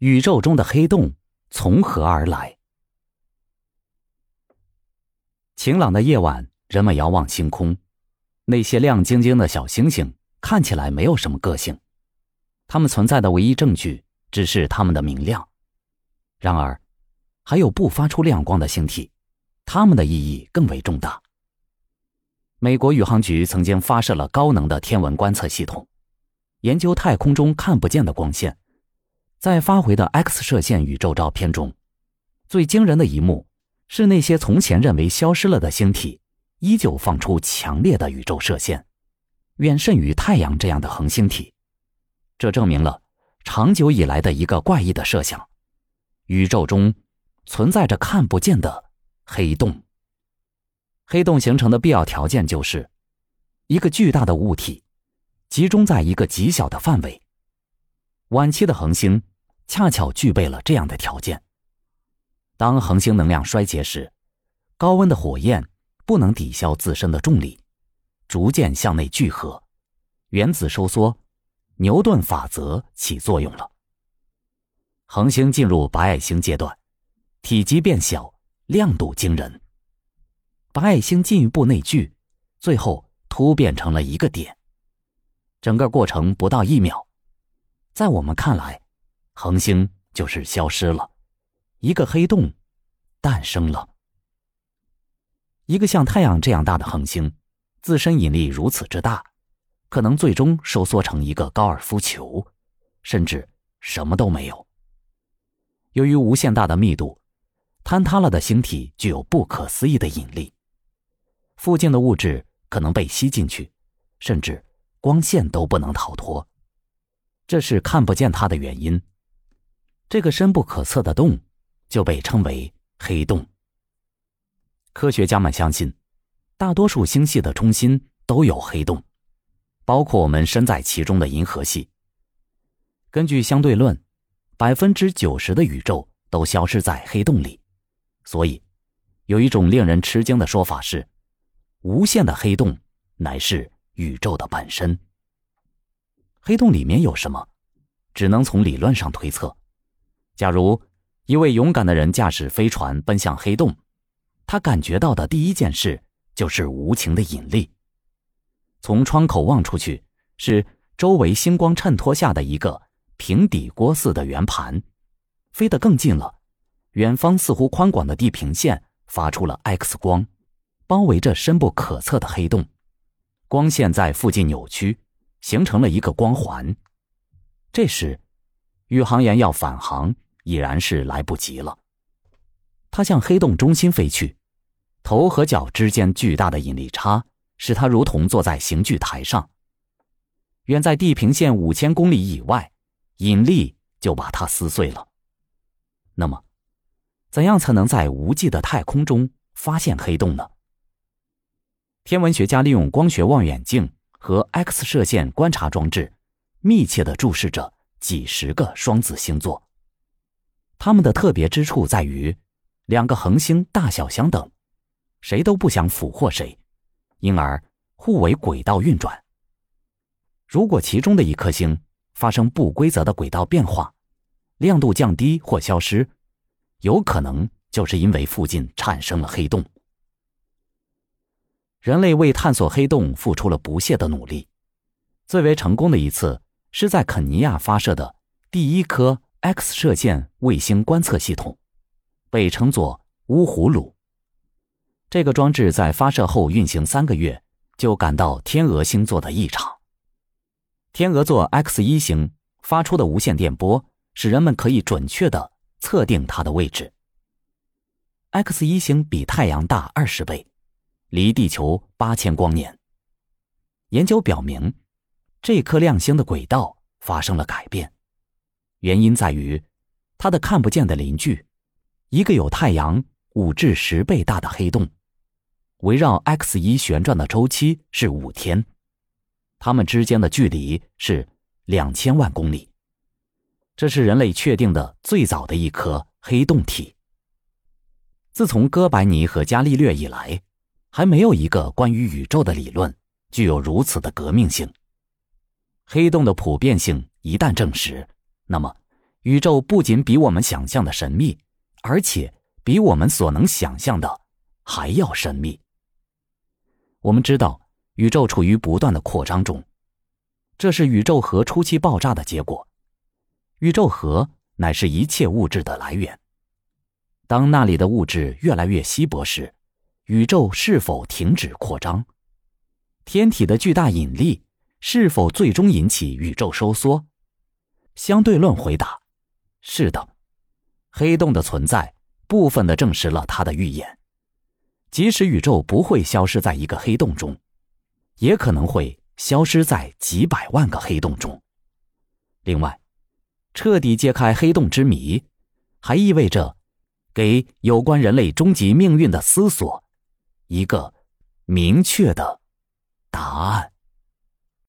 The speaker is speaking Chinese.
宇宙中的黑洞从何而来？晴朗的夜晚，人们遥望星空，那些亮晶晶的小星星看起来没有什么个性，它们存在的唯一证据只是它们的明亮。然而，还有不发出亮光的星体，它们的意义更为重大。美国宇航局曾经发射了高能的天文观测系统，研究太空中看不见的光线。在发回的 X 射线宇宙照片中，最惊人的一幕是那些从前认为消失了的星体，依旧放出强烈的宇宙射线，远甚于太阳这样的恒星体。这证明了长久以来的一个怪异的设想：宇宙中存在着看不见的黑洞。黑洞形成的必要条件就是一个巨大的物体集中在一个极小的范围。晚期的恒星。恰巧具备了这样的条件。当恒星能量衰竭时，高温的火焰不能抵消自身的重力，逐渐向内聚合，原子收缩，牛顿法则起作用了。恒星进入白矮星阶段，体积变小，亮度惊人。白矮星进一步内聚，最后突变成了一个点。整个过程不到一秒，在我们看来。恒星就是消失了，一个黑洞诞生了。一个像太阳这样大的恒星，自身引力如此之大，可能最终收缩成一个高尔夫球，甚至什么都没有。由于无限大的密度，坍塌了的星体具有不可思议的引力，附近的物质可能被吸进去，甚至光线都不能逃脱。这是看不见它的原因。这个深不可测的洞，就被称为黑洞。科学家们相信，大多数星系的中心都有黑洞，包括我们身在其中的银河系。根据相对论，百分之九十的宇宙都消失在黑洞里，所以有一种令人吃惊的说法是：无限的黑洞乃是宇宙的本身。黑洞里面有什么？只能从理论上推测。假如一位勇敢的人驾驶飞船奔向黑洞，他感觉到的第一件事就是无情的引力。从窗口望出去，是周围星光衬托下的一个平底锅似的圆盘；飞得更近了，远方似乎宽广的地平线发出了 X 光，包围着深不可测的黑洞。光线在附近扭曲，形成了一个光环。这时，宇航员要返航。已然是来不及了。他向黑洞中心飞去，头和脚之间巨大的引力差使他如同坐在刑具台上。远在地平线五千公里以外，引力就把它撕碎了。那么，怎样才能在无际的太空中发现黑洞呢？天文学家利用光学望远镜和 X 射线观察装置，密切的注视着几十个双子星座。它们的特别之处在于，两个恒星大小相等，谁都不想俘获谁，因而互为轨道运转。如果其中的一颗星发生不规则的轨道变化，亮度降低或消失，有可能就是因为附近产生了黑洞。人类为探索黑洞付出了不懈的努力，最为成功的一次是在肯尼亚发射的第一颗。X 射线卫星观测系统，被称作“乌葫芦”。这个装置在发射后运行三个月，就感到天鹅星座的异常。天鹅座 X 一星发出的无线电波，使人们可以准确的测定它的位置。X 一星比太阳大二十倍，离地球八千光年。研究表明，这颗亮星的轨道发生了改变。原因在于，它的看不见的邻居，一个有太阳五至十倍大的黑洞，围绕 X 一旋转的周期是五天，它们之间的距离是两千万公里。这是人类确定的最早的一颗黑洞体。自从哥白尼和伽利略以来，还没有一个关于宇宙的理论具有如此的革命性。黑洞的普遍性一旦证实。那么，宇宙不仅比我们想象的神秘，而且比我们所能想象的还要神秘。我们知道，宇宙处于不断的扩张中，这是宇宙核初期爆炸的结果。宇宙核乃是一切物质的来源。当那里的物质越来越稀薄时，宇宙是否停止扩张？天体的巨大引力是否最终引起宇宙收缩？相对论回答。是的，黑洞的存在部分的证实了他的预言。即使宇宙不会消失在一个黑洞中，也可能会消失在几百万个黑洞中。另外，彻底揭开黑洞之谜，还意味着给有关人类终极命运的思索一个明确的答案。